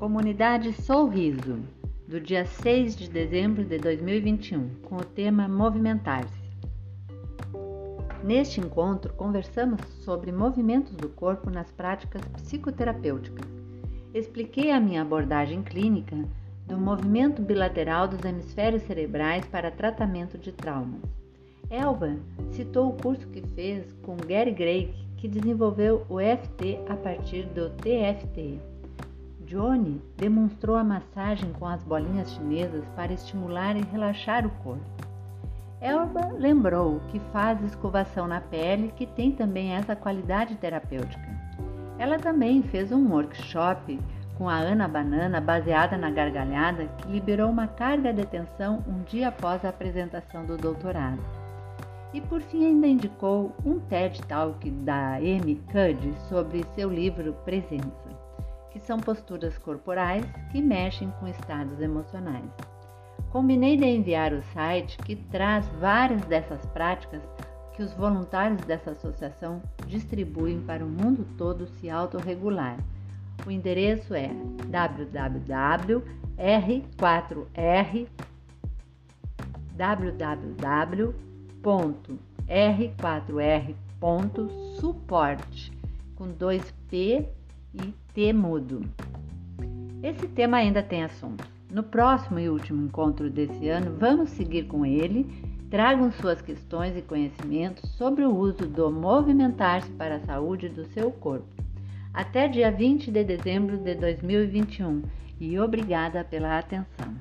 Comunidade Sorriso, do dia 6 de dezembro de 2021, com o tema Movimentar-se. Neste encontro, conversamos sobre movimentos do corpo nas práticas psicoterapêuticas. Expliquei a minha abordagem clínica do movimento bilateral dos hemisférios cerebrais para tratamento de traumas. Elba citou o curso que fez com Gary Gray, que desenvolveu o FT a partir do TFT. Johnny demonstrou a massagem com as bolinhas chinesas para estimular e relaxar o corpo. Elba lembrou que faz escovação na pele, que tem também essa qualidade terapêutica. Ela também fez um workshop com a Ana Banana baseada na gargalhada que liberou uma carga de tensão um dia após a apresentação do doutorado. E por fim ainda indicou um TED Talk da Amy Cuddy sobre seu livro Presença que são posturas corporais que mexem com estados emocionais. Combinei de enviar o site que traz várias dessas práticas que os voluntários dessa associação distribuem para o mundo todo se autorregular. O endereço é www.r4r www.r4r.support com dois P e temudo. Esse tema ainda tem assunto. No próximo e último encontro desse ano, vamos seguir com ele. Tragam suas questões e conhecimentos sobre o uso do movimentar-se para a saúde do seu corpo. Até dia 20 de dezembro de 2021 e obrigada pela atenção.